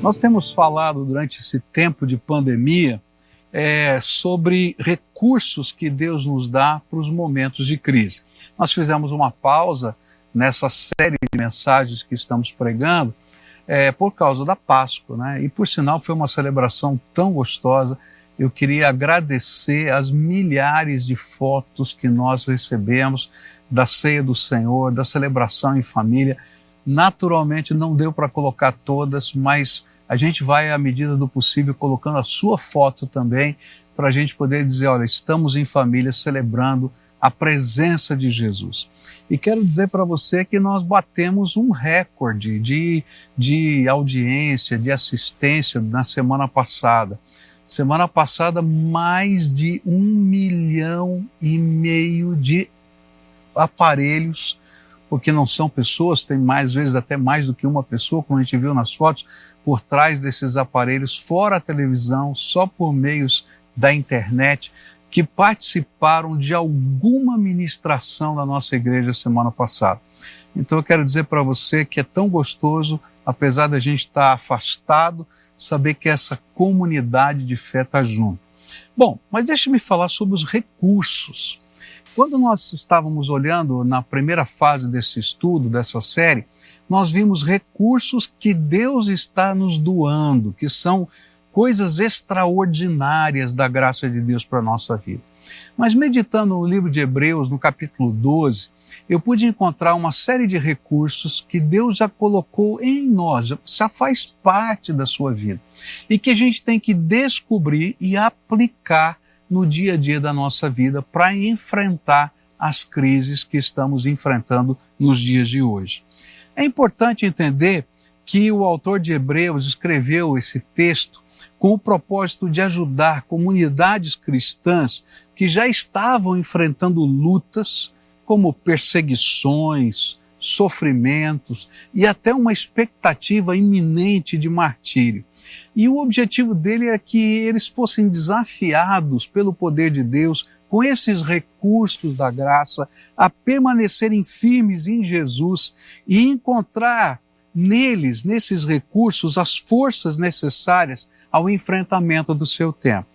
Nós temos falado durante esse tempo de pandemia é, sobre recursos que Deus nos dá para os momentos de crise. Nós fizemos uma pausa nessa série de mensagens que estamos pregando é, por causa da Páscoa, né? E por sinal foi uma celebração tão gostosa. Eu queria agradecer as milhares de fotos que nós recebemos da ceia do Senhor, da celebração em família. Naturalmente não deu para colocar todas, mas a gente vai, à medida do possível, colocando a sua foto também, para a gente poder dizer: olha, estamos em família celebrando a presença de Jesus. E quero dizer para você que nós batemos um recorde de, de audiência, de assistência na semana passada. Semana passada, mais de um milhão e meio de aparelhos porque não são pessoas, tem mais vezes até mais do que uma pessoa, como a gente viu nas fotos, por trás desses aparelhos, fora a televisão, só por meios da internet, que participaram de alguma ministração da nossa igreja semana passada. Então eu quero dizer para você que é tão gostoso, apesar da gente estar afastado, saber que essa comunidade de fé está junto. Bom, mas deixe-me falar sobre os recursos. Quando nós estávamos olhando na primeira fase desse estudo, dessa série, nós vimos recursos que Deus está nos doando, que são coisas extraordinárias da graça de Deus para a nossa vida. Mas meditando no livro de Hebreus, no capítulo 12, eu pude encontrar uma série de recursos que Deus já colocou em nós, já faz parte da sua vida, e que a gente tem que descobrir e aplicar no dia a dia da nossa vida para enfrentar as crises que estamos enfrentando nos dias de hoje. É importante entender que o autor de Hebreus escreveu esse texto com o propósito de ajudar comunidades cristãs que já estavam enfrentando lutas como perseguições, sofrimentos e até uma expectativa iminente de martírio. E o objetivo dele é que eles fossem desafiados pelo poder de Deus, com esses recursos da graça, a permanecerem firmes em Jesus e encontrar neles, nesses recursos, as forças necessárias ao enfrentamento do seu tempo.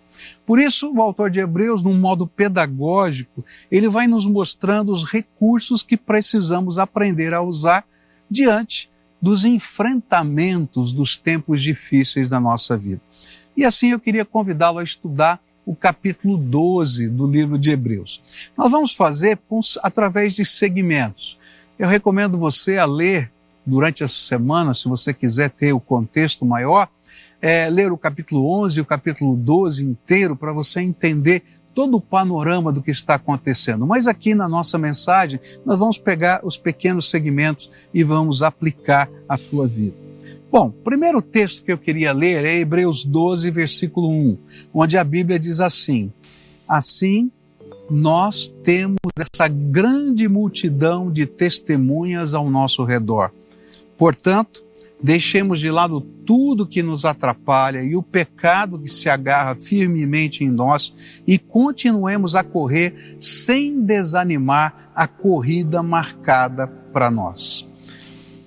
Por isso, o autor de Hebreus, num modo pedagógico, ele vai nos mostrando os recursos que precisamos aprender a usar diante dos enfrentamentos dos tempos difíceis da nossa vida. E assim eu queria convidá-lo a estudar o capítulo 12 do livro de Hebreus. Nós vamos fazer através de segmentos. Eu recomendo você a ler durante essa semana, se você quiser ter o contexto maior, é, ler o capítulo 11 e o capítulo 12 inteiro para você entender todo o panorama do que está acontecendo. Mas aqui na nossa mensagem, nós vamos pegar os pequenos segmentos e vamos aplicar à sua vida. Bom, primeiro texto que eu queria ler é Hebreus 12, versículo 1, onde a Bíblia diz assim: Assim, nós temos essa grande multidão de testemunhas ao nosso redor. Portanto, Deixemos de lado tudo que nos atrapalha e o pecado que se agarra firmemente em nós e continuemos a correr sem desanimar a corrida marcada para nós.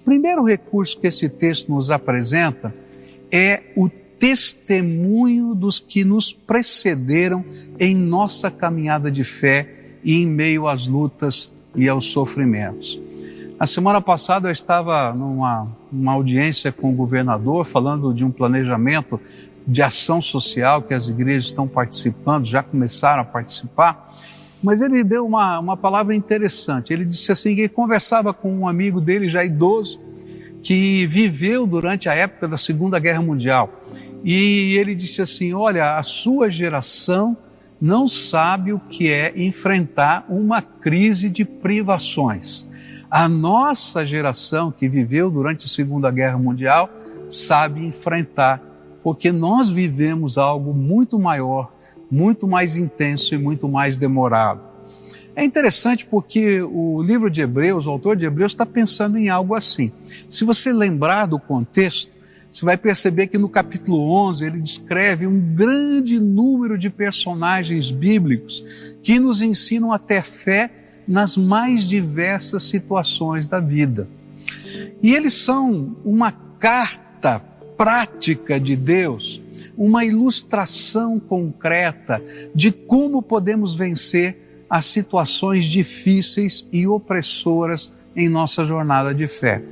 O primeiro recurso que esse texto nos apresenta é o testemunho dos que nos precederam em nossa caminhada de fé e em meio às lutas e aos sofrimentos. A semana passada eu estava numa uma audiência com o governador falando de um planejamento de ação social que as igrejas estão participando, já começaram a participar. Mas ele deu uma, uma palavra interessante. Ele disse assim: ele conversava com um amigo dele, já idoso, que viveu durante a época da Segunda Guerra Mundial. E ele disse assim: Olha, a sua geração não sabe o que é enfrentar uma crise de privações. A nossa geração que viveu durante a Segunda Guerra Mundial sabe enfrentar, porque nós vivemos algo muito maior, muito mais intenso e muito mais demorado. É interessante porque o livro de Hebreus, o autor de Hebreus, está pensando em algo assim. Se você lembrar do contexto, você vai perceber que no capítulo 11 ele descreve um grande número de personagens bíblicos que nos ensinam a ter fé nas mais diversas situações da vida. E eles são uma carta prática de Deus, uma ilustração concreta de como podemos vencer as situações difíceis e opressoras em nossa jornada de fé.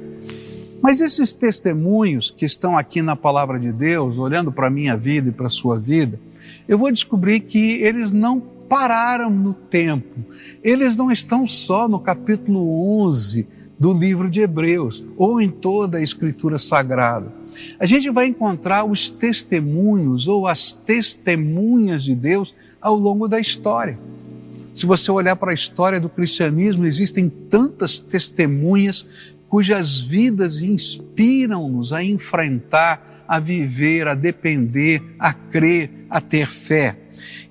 Mas esses testemunhos que estão aqui na palavra de Deus, olhando para a minha vida e para a sua vida, eu vou descobrir que eles não pararam no tempo. Eles não estão só no capítulo 11 do livro de Hebreus ou em toda a Escritura Sagrada. A gente vai encontrar os testemunhos ou as testemunhas de Deus ao longo da história. Se você olhar para a história do cristianismo, existem tantas testemunhas cujas vidas inspiram-nos a enfrentar, a viver, a depender, a crer, a ter fé.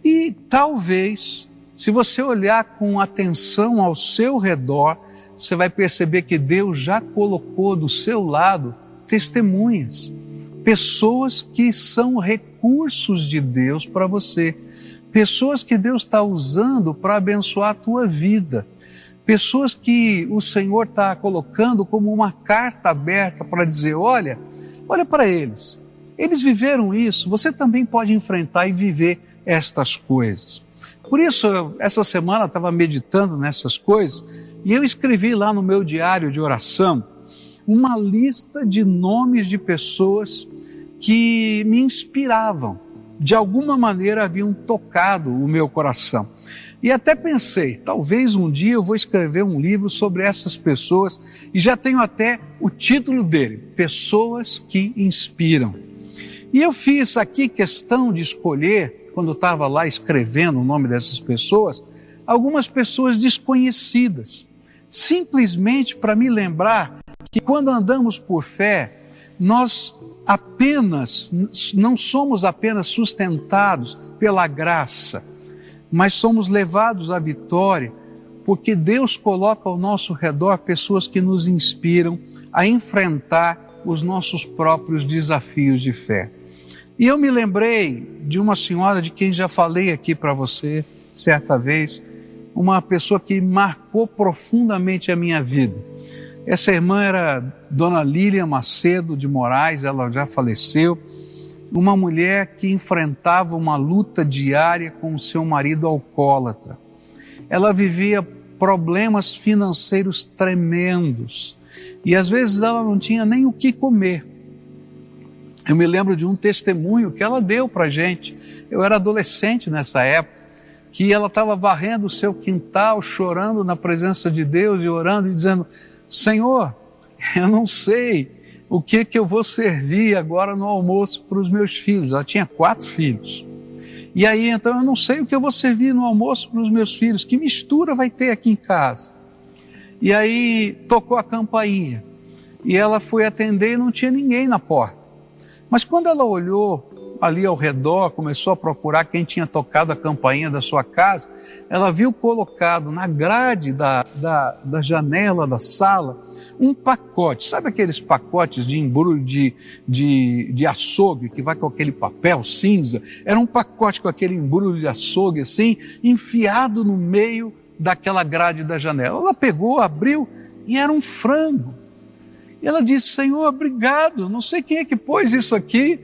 E talvez, se você olhar com atenção ao seu redor, você vai perceber que Deus já colocou do seu lado testemunhas, pessoas que são recursos de Deus para você, pessoas que Deus está usando para abençoar a tua vida, pessoas que o Senhor está colocando como uma carta aberta para dizer: olha, olha para eles, eles viveram isso, você também pode enfrentar e viver estas coisas. Por isso, essa semana estava meditando nessas coisas e eu escrevi lá no meu diário de oração uma lista de nomes de pessoas que me inspiravam, de alguma maneira haviam tocado o meu coração. E até pensei, talvez um dia eu vou escrever um livro sobre essas pessoas e já tenho até o título dele: Pessoas que Inspiram. E eu fiz aqui questão de escolher, quando estava lá escrevendo o nome dessas pessoas, algumas pessoas desconhecidas, simplesmente para me lembrar que quando andamos por fé, nós apenas, não somos apenas sustentados pela graça, mas somos levados à vitória, porque Deus coloca ao nosso redor pessoas que nos inspiram a enfrentar os nossos próprios desafios de fé. E eu me lembrei de uma senhora de quem já falei aqui para você certa vez, uma pessoa que marcou profundamente a minha vida. Essa irmã era Dona Lília Macedo de Moraes, ela já faleceu. Uma mulher que enfrentava uma luta diária com o seu marido alcoólatra. Ela vivia problemas financeiros tremendos e às vezes ela não tinha nem o que comer. Eu me lembro de um testemunho que ela deu para gente. Eu era adolescente nessa época, que ela estava varrendo o seu quintal, chorando na presença de Deus e orando e dizendo: Senhor, eu não sei o que que eu vou servir agora no almoço para os meus filhos. Ela tinha quatro filhos. E aí, então, eu não sei o que eu vou servir no almoço para os meus filhos. Que mistura vai ter aqui em casa? E aí, tocou a campainha. E ela foi atender e não tinha ninguém na porta. Mas quando ela olhou ali ao redor, começou a procurar quem tinha tocado a campainha da sua casa, ela viu colocado na grade da, da, da janela da sala um pacote, sabe aqueles pacotes de embrulho de, de, de açougue que vai com aquele papel cinza? Era um pacote com aquele embrulho de açougue assim, enfiado no meio daquela grade da janela. Ela pegou, abriu e era um frango. E ela disse: Senhor, obrigado. Não sei quem é que pôs isso aqui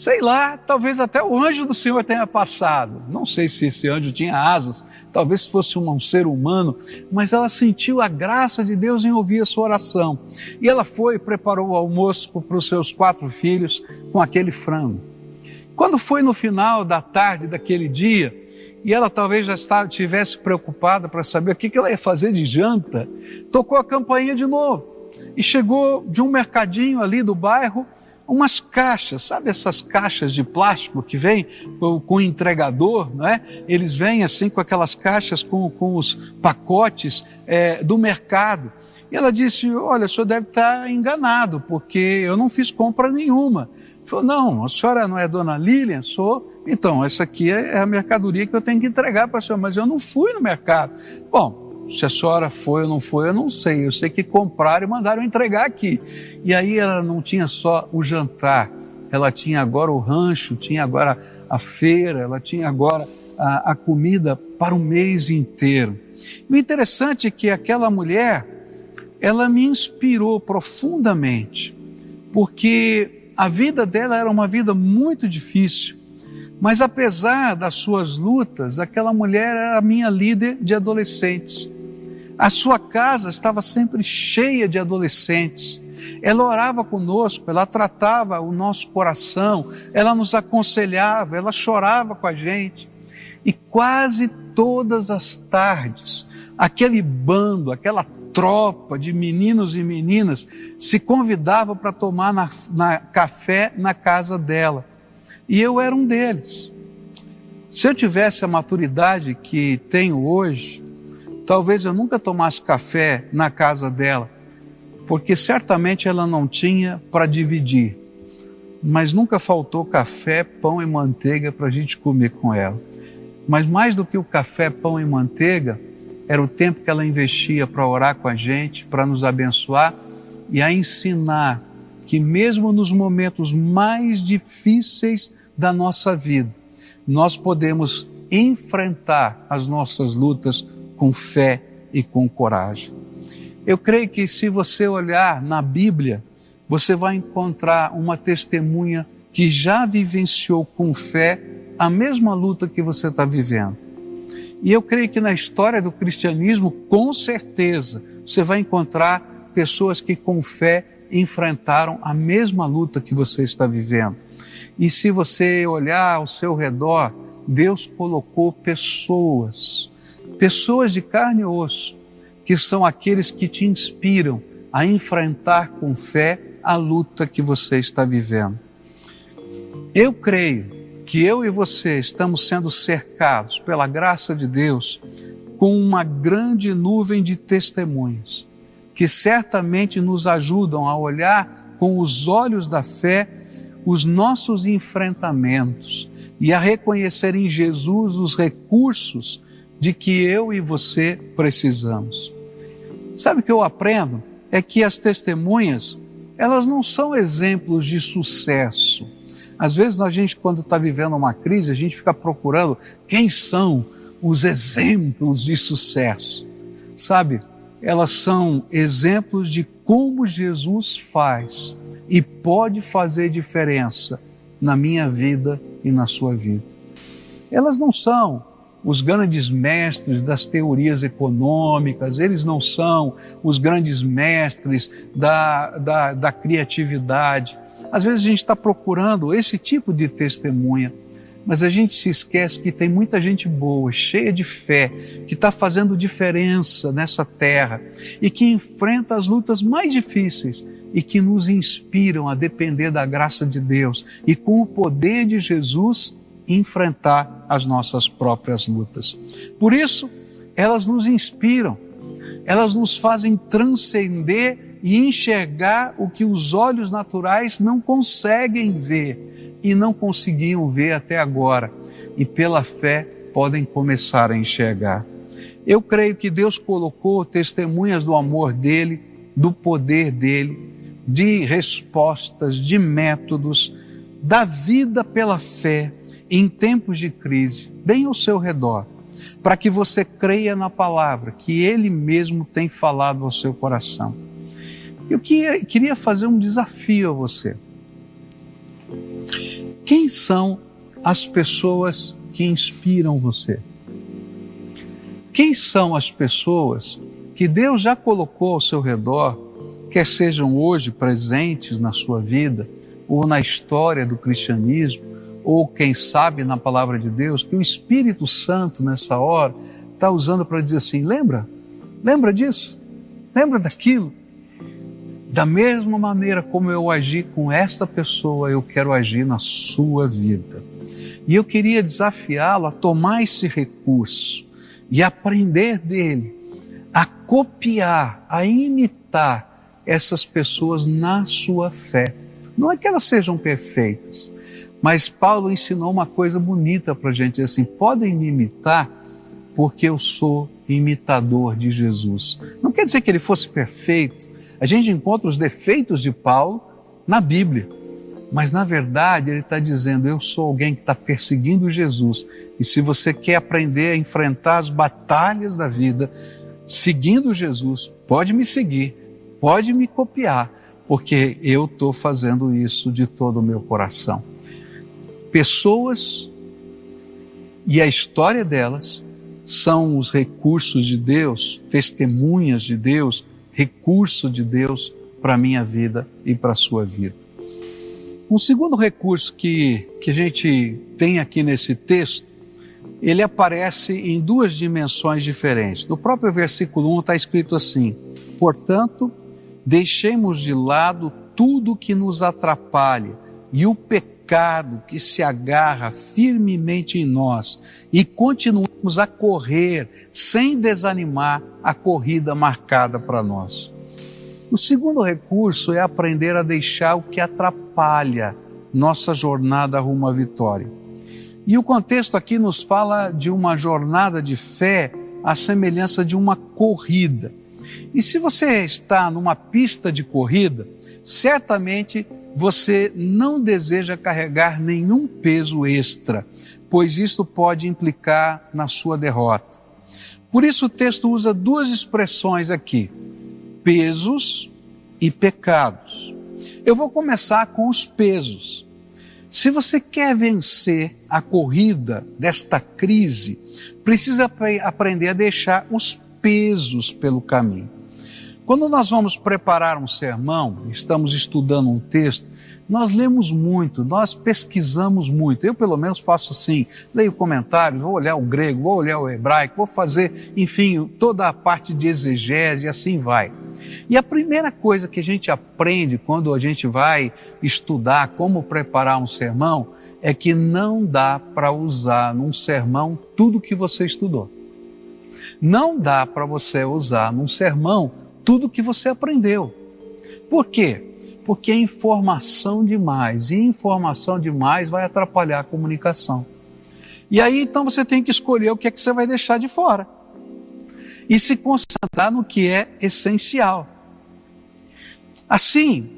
Sei lá, talvez até o anjo do Senhor tenha passado. Não sei se esse anjo tinha asas, talvez fosse um, ser humano, mas ela sentiu a graça de Deus em ouvir a sua oração. E ela foi e preparou o almoço para os seus quatro filhos com aquele frango. Quando foi no final da tarde daquele dia, e ela talvez já estivesse preocupada para saber o que ela ia fazer de janta, tocou a campainha de novo. E chegou de um mercadinho ali do bairro umas caixas, sabe essas caixas de plástico que vem com, o entregador, não é? Eles vêm assim com aquelas caixas com, com os pacotes é, do mercado. E ela disse: Olha, o senhor deve estar enganado, porque eu não fiz compra nenhuma. Falou: Não, a senhora não é dona Lilian? Sou. Então, essa aqui é, é a mercadoria que eu tenho que entregar para a senhora, mas eu não fui no mercado. Bom, se a senhora foi ou não foi, eu não sei. Eu sei que compraram e mandaram entregar aqui. E aí ela não tinha só o jantar, ela tinha agora o rancho, tinha agora a feira, ela tinha agora a, a comida para o mês inteiro. o interessante é que aquela mulher, ela me inspirou profundamente, porque a vida dela era uma vida muito difícil. Mas apesar das suas lutas, aquela mulher era a minha líder de adolescentes. A sua casa estava sempre cheia de adolescentes. Ela orava conosco, ela tratava o nosso coração, ela nos aconselhava, ela chorava com a gente. E quase todas as tardes, aquele bando, aquela tropa de meninos e meninas se convidava para tomar na, na, café na casa dela. E eu era um deles. Se eu tivesse a maturidade que tenho hoje, talvez eu nunca tomasse café na casa dela, porque certamente ela não tinha para dividir. Mas nunca faltou café, pão e manteiga para a gente comer com ela. Mas mais do que o café, pão e manteiga, era o tempo que ela investia para orar com a gente, para nos abençoar e a ensinar que, mesmo nos momentos mais difíceis da nossa vida, nós podemos enfrentar as nossas lutas com fé e com coragem. Eu creio que se você olhar na Bíblia, você vai encontrar uma testemunha que já vivenciou com fé a mesma luta que você está vivendo. E eu creio que na história do cristianismo, com certeza, você vai encontrar pessoas que com fé enfrentaram a mesma luta que você está vivendo. E se você olhar ao seu redor, Deus colocou pessoas, pessoas de carne e osso, que são aqueles que te inspiram a enfrentar com fé a luta que você está vivendo. Eu creio que eu e você estamos sendo cercados pela graça de Deus com uma grande nuvem de testemunhos, que certamente nos ajudam a olhar com os olhos da fé os nossos enfrentamentos e a reconhecer em Jesus os recursos de que eu e você precisamos. Sabe o que eu aprendo? É que as testemunhas, elas não são exemplos de sucesso às vezes a gente, quando está vivendo uma crise, a gente fica procurando quem são os exemplos de sucesso. Sabe? Elas são exemplos de como Jesus faz e pode fazer diferença na minha vida e na sua vida. Elas não são os grandes mestres das teorias econômicas, eles não são os grandes mestres da, da, da criatividade, às vezes a gente está procurando esse tipo de testemunha, mas a gente se esquece que tem muita gente boa, cheia de fé, que está fazendo diferença nessa terra e que enfrenta as lutas mais difíceis e que nos inspiram a depender da graça de Deus e com o poder de Jesus enfrentar as nossas próprias lutas. Por isso, elas nos inspiram, elas nos fazem transcender e enxergar o que os olhos naturais não conseguem ver e não conseguiam ver até agora, e pela fé podem começar a enxergar. Eu creio que Deus colocou testemunhas do amor dele, do poder dele, de respostas, de métodos, da vida pela fé em tempos de crise, bem ao seu redor, para que você creia na palavra que ele mesmo tem falado ao seu coração. Eu queria fazer um desafio a você. Quem são as pessoas que inspiram você? Quem são as pessoas que Deus já colocou ao seu redor, quer sejam hoje presentes na sua vida, ou na história do cristianismo, ou quem sabe na palavra de Deus, que o Espírito Santo nessa hora está usando para dizer assim: lembra? Lembra disso? Lembra daquilo? Da mesma maneira como eu agi com esta pessoa, eu quero agir na sua vida. E eu queria desafiá-lo a tomar esse recurso e aprender dele, a copiar, a imitar essas pessoas na sua fé. Não é que elas sejam perfeitas, mas Paulo ensinou uma coisa bonita para a gente, assim, podem me imitar porque eu sou imitador de Jesus. Não quer dizer que ele fosse perfeito, a gente encontra os defeitos de Paulo na Bíblia, mas na verdade ele está dizendo: eu sou alguém que está perseguindo Jesus. E se você quer aprender a enfrentar as batalhas da vida seguindo Jesus, pode me seguir, pode me copiar, porque eu estou fazendo isso de todo o meu coração. Pessoas e a história delas são os recursos de Deus, testemunhas de Deus, recurso de Deus para a minha vida e para a sua vida. Um segundo recurso que, que a gente tem aqui nesse texto, ele aparece em duas dimensões diferentes. No próprio versículo 1 está escrito assim: Portanto, deixemos de lado tudo que nos atrapalha e o pecado que se agarra firmemente em nós e continuemos a correr sem desanimar a corrida marcada para nós. O segundo recurso é aprender a deixar o que atrapalha nossa jornada rumo à vitória. E o contexto aqui nos fala de uma jornada de fé à semelhança de uma corrida. E se você está numa pista de corrida, certamente você não deseja carregar nenhum peso extra, pois isso pode implicar na sua derrota. Por isso o texto usa duas expressões aqui: pesos e pecados. Eu vou começar com os pesos. Se você quer vencer a corrida desta crise, precisa aprender a deixar os pesos pelo caminho. Quando nós vamos preparar um sermão, estamos estudando um texto, nós lemos muito, nós pesquisamos muito. Eu, pelo menos, faço assim: leio comentários, vou olhar o grego, vou olhar o hebraico, vou fazer, enfim, toda a parte de exegese e assim vai. E a primeira coisa que a gente aprende quando a gente vai estudar como preparar um sermão é que não dá para usar num sermão tudo que você estudou. Não dá para você usar num sermão tudo que você aprendeu. Por quê? Porque é informação demais, e informação demais vai atrapalhar a comunicação. E aí então você tem que escolher o que é que você vai deixar de fora. E se concentrar no que é essencial. Assim,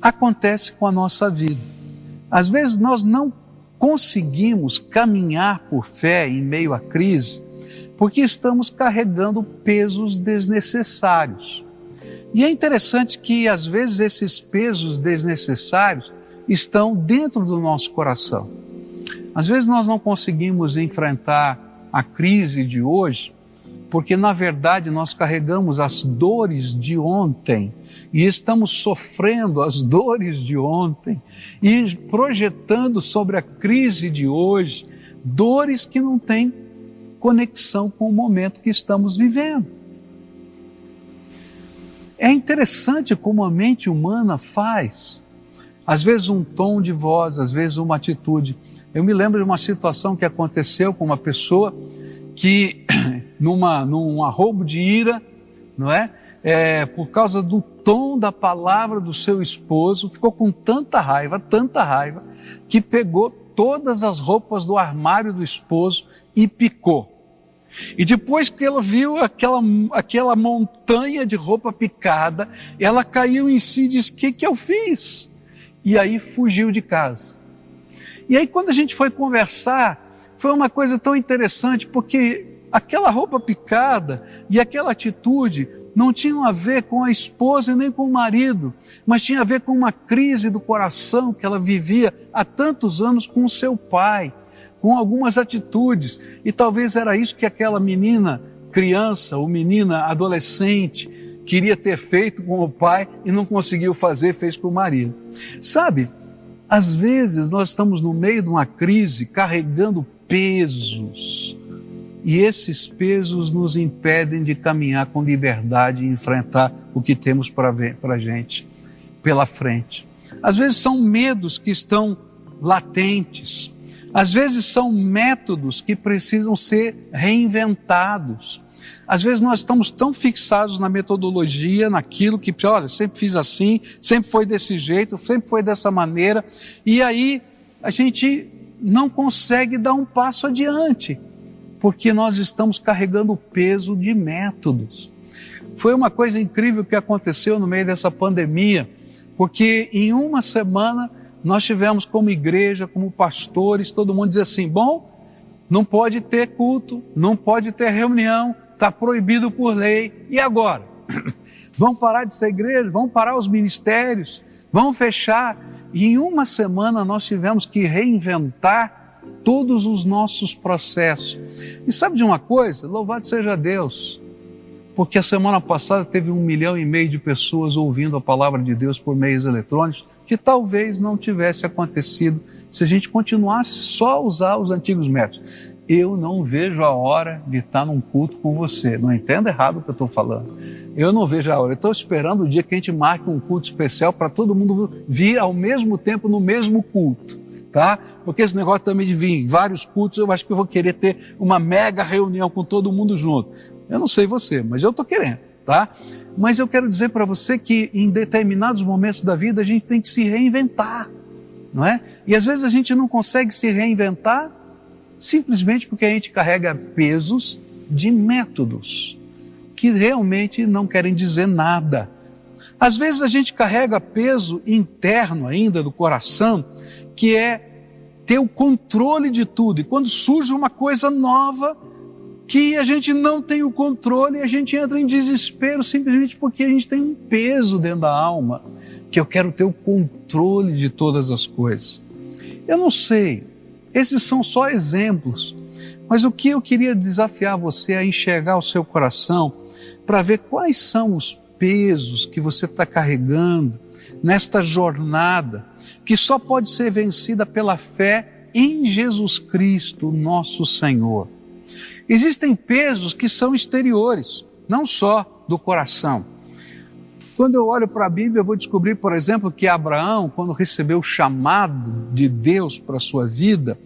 acontece com a nossa vida. Às vezes nós não conseguimos caminhar por fé em meio à crise porque estamos carregando pesos desnecessários. E é interessante que às vezes esses pesos desnecessários estão dentro do nosso coração. Às vezes nós não conseguimos enfrentar a crise de hoje porque na verdade nós carregamos as dores de ontem e estamos sofrendo as dores de ontem e projetando sobre a crise de hoje dores que não têm conexão com o momento que estamos vivendo. É interessante como a mente humana faz. Às vezes um tom de voz, às vezes uma atitude. Eu me lembro de uma situação que aconteceu com uma pessoa que, numa, num arrobo de ira, não é? é? Por causa do tom da palavra do seu esposo, ficou com tanta raiva, tanta raiva, que pegou todas as roupas do armário do esposo e picou. E depois que ela viu aquela, aquela montanha de roupa picada, ela caiu em si e disse: O que, que eu fiz? E aí fugiu de casa. E aí, quando a gente foi conversar, foi uma coisa tão interessante, porque aquela roupa picada e aquela atitude não tinham a ver com a esposa nem com o marido, mas tinha a ver com uma crise do coração que ela vivia há tantos anos com o seu pai com algumas atitudes. E talvez era isso que aquela menina, criança ou menina adolescente, queria ter feito com o pai e não conseguiu fazer, fez com o marido. Sabe, às vezes nós estamos no meio de uma crise carregando pesos. E esses pesos nos impedem de caminhar com liberdade e enfrentar o que temos para a gente pela frente. Às vezes são medos que estão latentes, às vezes são métodos que precisam ser reinventados. Às vezes nós estamos tão fixados na metodologia, naquilo que, olha, sempre fiz assim, sempre foi desse jeito, sempre foi dessa maneira, e aí a gente não consegue dar um passo adiante, porque nós estamos carregando o peso de métodos. Foi uma coisa incrível que aconteceu no meio dessa pandemia, porque em uma semana nós tivemos como igreja, como pastores, todo mundo dizer assim: bom, não pode ter culto, não pode ter reunião, está proibido por lei, e agora? vão parar de ser igreja, vão parar os ministérios, vão fechar. E em uma semana nós tivemos que reinventar todos os nossos processos. E sabe de uma coisa? Louvado seja Deus, porque a semana passada teve um milhão e meio de pessoas ouvindo a palavra de Deus por meios eletrônicos, que talvez não tivesse acontecido se a gente continuasse só a usar os antigos métodos. Eu não vejo a hora de estar num culto com você. Não entenda errado o que eu estou falando. Eu não vejo a hora. Eu estou esperando o dia que a gente marque um culto especial para todo mundo vir ao mesmo tempo no mesmo culto. Tá? Porque esse negócio também de vir em vários cultos, eu acho que eu vou querer ter uma mega reunião com todo mundo junto. Eu não sei você, mas eu estou querendo, tá? Mas eu quero dizer para você que em determinados momentos da vida a gente tem que se reinventar, não é? E às vezes a gente não consegue se reinventar simplesmente porque a gente carrega pesos de métodos que realmente não querem dizer nada. Às vezes a gente carrega peso interno ainda do coração, que é ter o controle de tudo. E quando surge uma coisa nova, que a gente não tem o controle, a gente entra em desespero simplesmente porque a gente tem um peso dentro da alma, que eu quero ter o controle de todas as coisas. Eu não sei esses são só exemplos. Mas o que eu queria desafiar você a enxergar o seu coração para ver quais são os pesos que você está carregando nesta jornada, que só pode ser vencida pela fé em Jesus Cristo, nosso Senhor. Existem pesos que são exteriores, não só do coração. Quando eu olho para a Bíblia, eu vou descobrir, por exemplo, que Abraão, quando recebeu o chamado de Deus para a sua vida,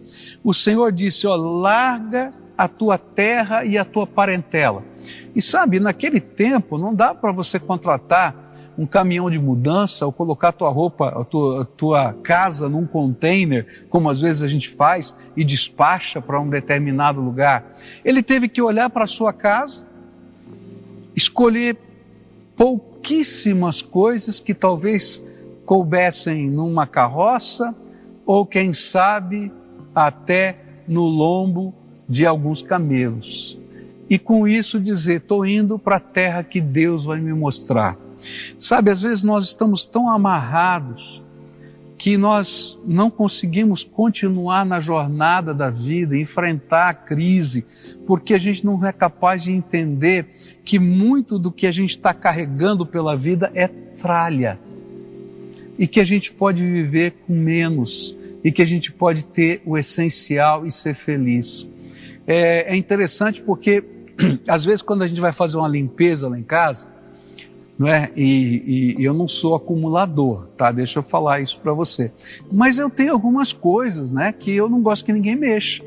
o Senhor disse: Ó, larga a tua terra e a tua parentela. E sabe, naquele tempo não dá para você contratar um caminhão de mudança ou colocar tua roupa, a tua, a tua casa num container, como às vezes a gente faz e despacha para um determinado lugar. Ele teve que olhar para a sua casa, escolher pouquíssimas coisas que talvez coubessem numa carroça ou, quem sabe, até no lombo de alguns camelos. E com isso dizer: estou indo para a terra que Deus vai me mostrar. Sabe, às vezes nós estamos tão amarrados que nós não conseguimos continuar na jornada da vida, enfrentar a crise, porque a gente não é capaz de entender que muito do que a gente está carregando pela vida é tralha. E que a gente pode viver com menos, e que a gente pode ter o essencial e ser feliz. É, é interessante porque, às vezes, quando a gente vai fazer uma limpeza lá em casa, não é? E, e, eu não sou acumulador, tá? Deixa eu falar isso para você. Mas eu tenho algumas coisas, né, que eu não gosto que ninguém mexa.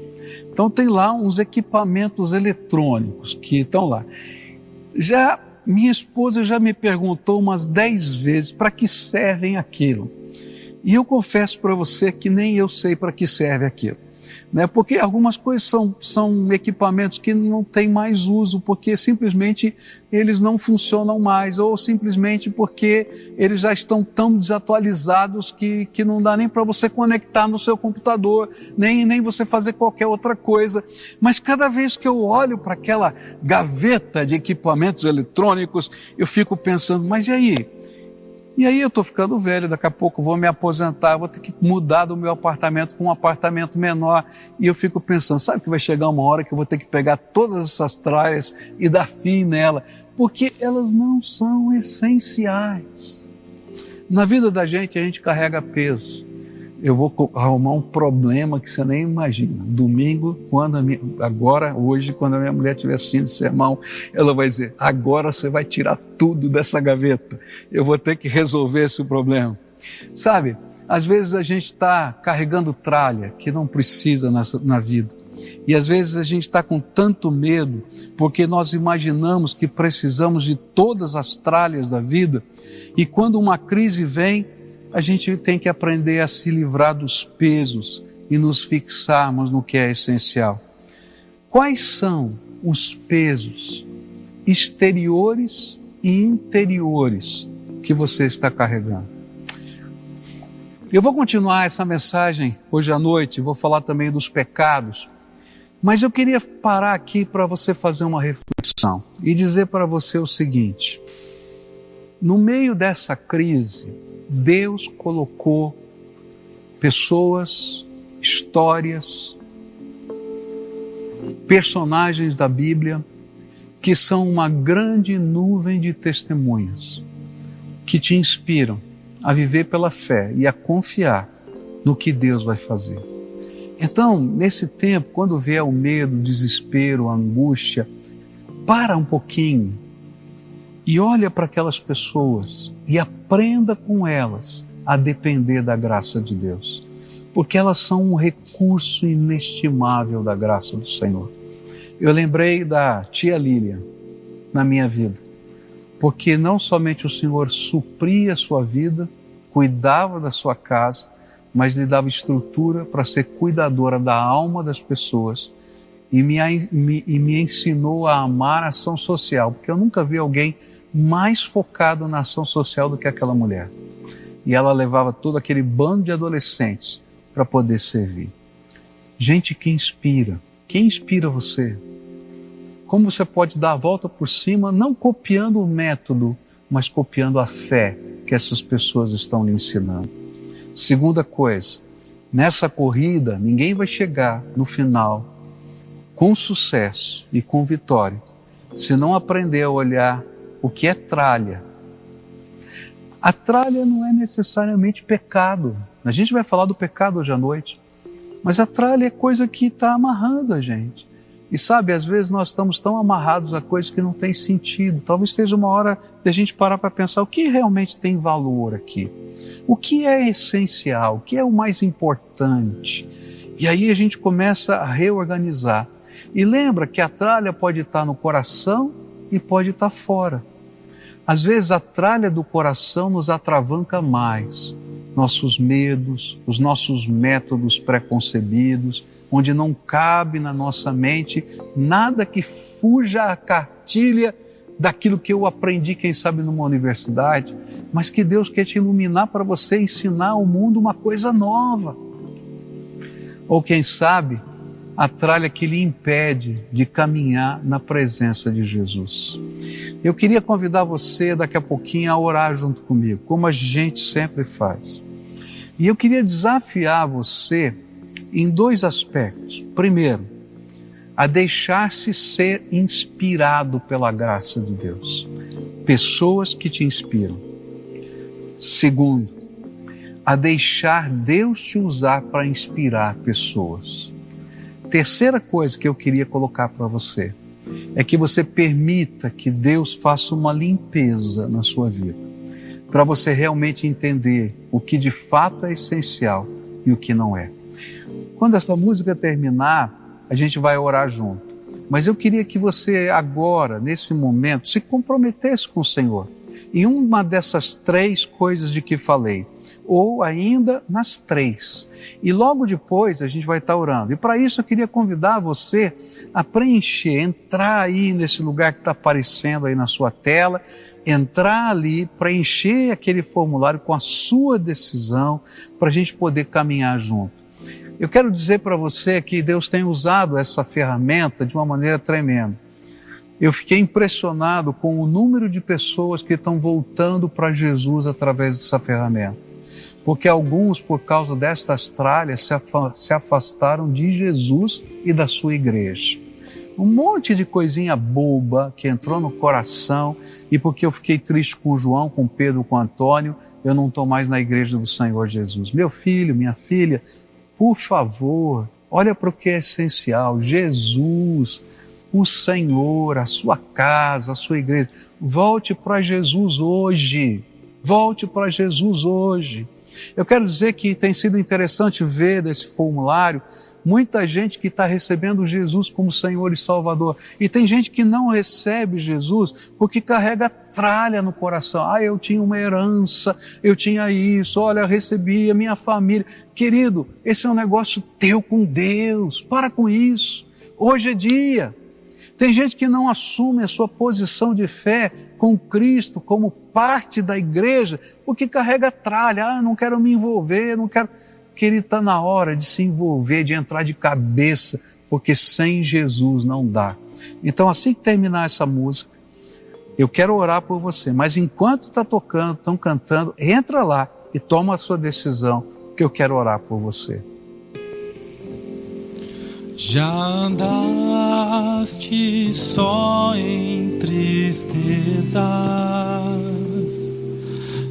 Então tem lá uns equipamentos eletrônicos que estão lá. Já minha esposa já me perguntou umas dez vezes para que servem aquilo. E eu confesso para você que nem eu sei para que serve aquilo né? porque algumas coisas são, são equipamentos que não têm mais uso, porque simplesmente eles não funcionam mais, ou simplesmente porque eles já estão tão desatualizados que, que não dá nem para você conectar no seu computador, nem, nem você fazer qualquer outra coisa. Mas cada vez que eu olho para aquela gaveta de equipamentos eletrônicos, eu fico pensando, mas e aí? E aí eu estou ficando velho, daqui a pouco vou me aposentar, vou ter que mudar do meu apartamento para um apartamento menor. E eu fico pensando, sabe que vai chegar uma hora que eu vou ter que pegar todas essas traias e dar fim nela, porque elas não são essenciais. Na vida da gente, a gente carrega peso eu vou arrumar um problema que você nem imagina. Domingo, quando minha, agora, hoje, quando a minha mulher estiver assistindo esse sermão, ela vai dizer: agora você vai tirar tudo dessa gaveta. Eu vou ter que resolver esse problema. Sabe, às vezes a gente está carregando tralha que não precisa nessa, na vida. E às vezes a gente está com tanto medo porque nós imaginamos que precisamos de todas as tralhas da vida e quando uma crise vem, a gente tem que aprender a se livrar dos pesos e nos fixarmos no que é essencial. Quais são os pesos exteriores e interiores que você está carregando? Eu vou continuar essa mensagem hoje à noite, vou falar também dos pecados, mas eu queria parar aqui para você fazer uma reflexão e dizer para você o seguinte: no meio dessa crise, Deus colocou pessoas, histórias, personagens da Bíblia que são uma grande nuvem de testemunhas que te inspiram a viver pela fé e a confiar no que Deus vai fazer. Então, nesse tempo, quando vier o medo, o desespero, a angústia, para um pouquinho e olha para aquelas pessoas e aprenda com elas a depender da graça de Deus, porque elas são um recurso inestimável da graça do Senhor. Eu lembrei da tia Lília na minha vida, porque não somente o Senhor supria a sua vida, cuidava da sua casa, mas lhe dava estrutura para ser cuidadora da alma das pessoas e me, me, e me ensinou a amar a ação social, porque eu nunca vi alguém mais focado na ação social do que aquela mulher. E ela levava todo aquele bando de adolescentes para poder servir. Gente que inspira. Quem inspira você? Como você pode dar a volta por cima, não copiando o método, mas copiando a fé que essas pessoas estão lhe ensinando. Segunda coisa, nessa corrida, ninguém vai chegar no final com sucesso e com vitória se não aprender a olhar o que é tralha. A tralha não é necessariamente pecado. A gente vai falar do pecado hoje à noite, mas a tralha é coisa que está amarrando a gente. E sabe, às vezes nós estamos tão amarrados a coisas que não tem sentido. Talvez seja uma hora de a gente parar para pensar o que realmente tem valor aqui. O que é essencial, o que é o mais importante. E aí a gente começa a reorganizar. E lembra que a tralha pode estar no coração e pode estar fora. Às vezes a tralha do coração nos atravanca mais. Nossos medos, os nossos métodos preconcebidos, onde não cabe na nossa mente nada que fuja à cartilha daquilo que eu aprendi, quem sabe, numa universidade, mas que Deus quer te iluminar para você ensinar ao mundo uma coisa nova. Ou quem sabe, a tralha que lhe impede de caminhar na presença de Jesus. Eu queria convidar você daqui a pouquinho a orar junto comigo, como a gente sempre faz. E eu queria desafiar você em dois aspectos. Primeiro, a deixar-se ser inspirado pela graça de Deus. Pessoas que te inspiram. Segundo, a deixar Deus te usar para inspirar pessoas. Terceira coisa que eu queria colocar para você é que você permita que Deus faça uma limpeza na sua vida, para você realmente entender o que de fato é essencial e o que não é. Quando essa música terminar, a gente vai orar junto. Mas eu queria que você agora, nesse momento, se comprometesse com o Senhor em uma dessas três coisas de que falei, ou ainda nas três. E logo depois a gente vai estar orando. E para isso eu queria convidar você a preencher, entrar aí nesse lugar que está aparecendo aí na sua tela, entrar ali, preencher aquele formulário com a sua decisão, para a gente poder caminhar junto. Eu quero dizer para você que Deus tem usado essa ferramenta de uma maneira tremenda. Eu fiquei impressionado com o número de pessoas que estão voltando para Jesus através dessa ferramenta. Porque alguns, por causa destas tralhas, se afastaram de Jesus e da sua igreja. Um monte de coisinha boba que entrou no coração, e porque eu fiquei triste com João, com Pedro, com Antônio, eu não estou mais na igreja do Senhor Jesus. Meu filho, minha filha, por favor, olha para o que é essencial: Jesus, o Senhor, a sua casa, a sua igreja. Volte para Jesus hoje. Volte para Jesus hoje. Eu quero dizer que tem sido interessante ver desse formulário muita gente que está recebendo Jesus como Senhor e Salvador. E tem gente que não recebe Jesus porque carrega tralha no coração. Ah, eu tinha uma herança, eu tinha isso, olha, eu recebi a minha família. Querido, esse é um negócio teu com Deus. Para com isso. Hoje é dia. Tem gente que não assume a sua posição de fé com Cristo como parte da igreja porque carrega tralha. Ah, não quero me envolver, não quero que ele está na hora de se envolver, de entrar de cabeça, porque sem Jesus não dá. Então, assim que terminar essa música, Eu quero orar por você, mas enquanto está tocando, estão cantando, entra lá e toma a sua decisão, que eu quero orar por você. Já andaste só em tristezas,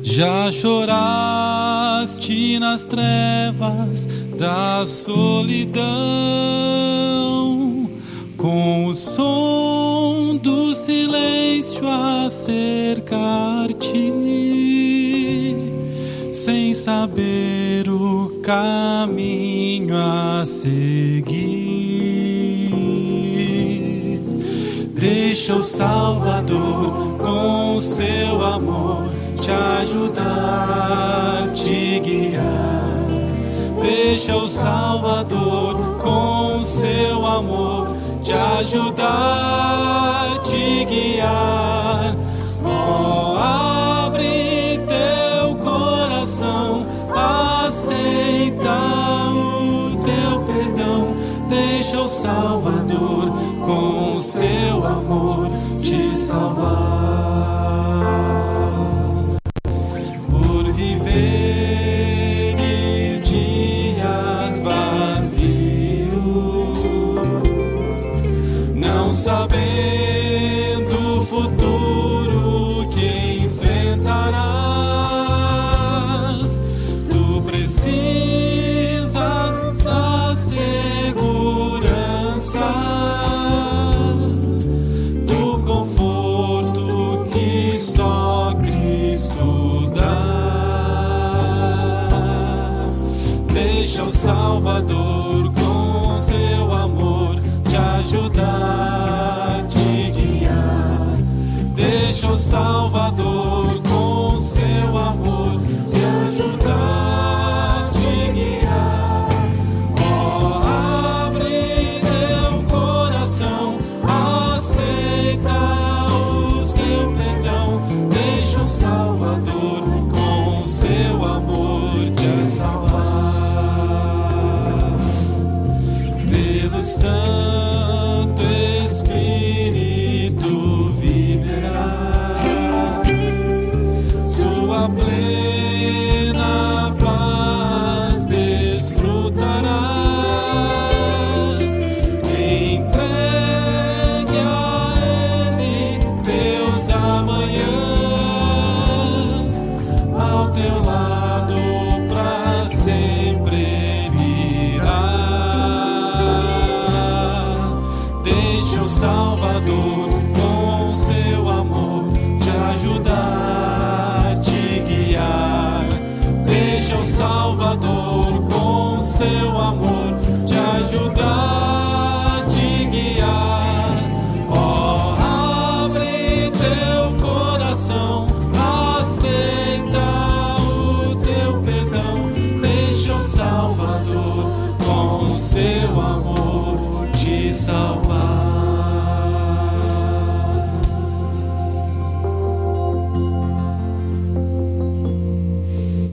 já choraste nas trevas da solidão, com o som do silêncio a cercar-te, sem saber o caminho a seguir. Deixa o Salvador com o seu amor te ajudar, te guiar Deixa o Salvador com seu amor te ajudar, te guiar. Oh, abre teu coração, aceita o teu perdão. Deixa o Salvador com seu amor te salvar.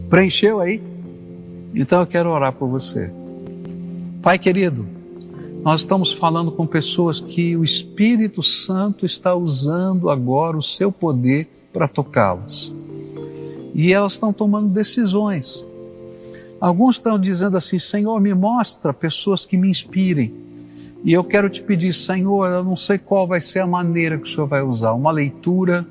Preencheu aí? Então eu quero orar por você. Pai querido, nós estamos falando com pessoas que o Espírito Santo está usando agora o seu poder para tocá-las. E elas estão tomando decisões. Alguns estão dizendo assim: Senhor, me mostra pessoas que me inspirem. E eu quero te pedir, Senhor, eu não sei qual vai ser a maneira que o Senhor vai usar, uma leitura.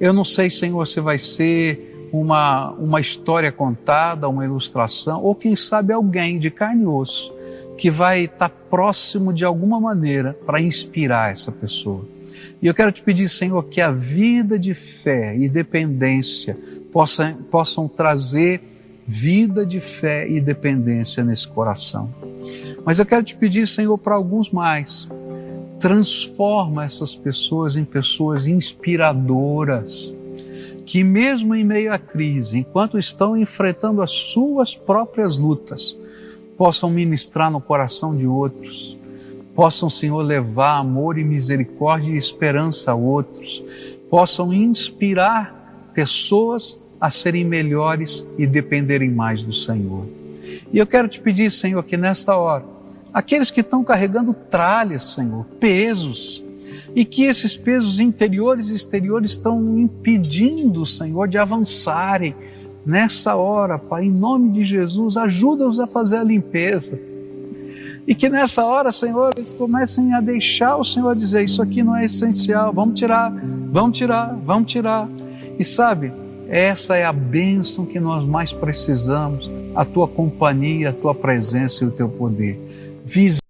Eu não sei, Senhor, se vai ser uma, uma história contada, uma ilustração, ou quem sabe alguém de carne e osso que vai estar próximo de alguma maneira para inspirar essa pessoa. E eu quero te pedir, Senhor, que a vida de fé e dependência possa, possam trazer vida de fé e dependência nesse coração. Mas eu quero te pedir, Senhor, para alguns mais, transforma essas pessoas em pessoas inspiradoras que, mesmo em meio à crise, enquanto estão enfrentando as suas próprias lutas, possam ministrar no coração de outros, possam, Senhor, levar amor e misericórdia e esperança a outros, possam inspirar pessoas a serem melhores e dependerem mais do Senhor. E eu quero te pedir, Senhor, que nesta hora, aqueles que estão carregando tralhas, Senhor, pesos, e que esses pesos interiores e exteriores estão impedindo, Senhor, de avançarem nessa hora, Pai, em nome de Jesus, ajuda-os a fazer a limpeza. E que nessa hora, Senhor, eles comecem a deixar o Senhor dizer: Isso aqui não é essencial, vamos tirar, vamos tirar, vamos tirar. E sabe, essa é a bênção que nós mais precisamos: a tua companhia, a tua presença e o teu poder. Visita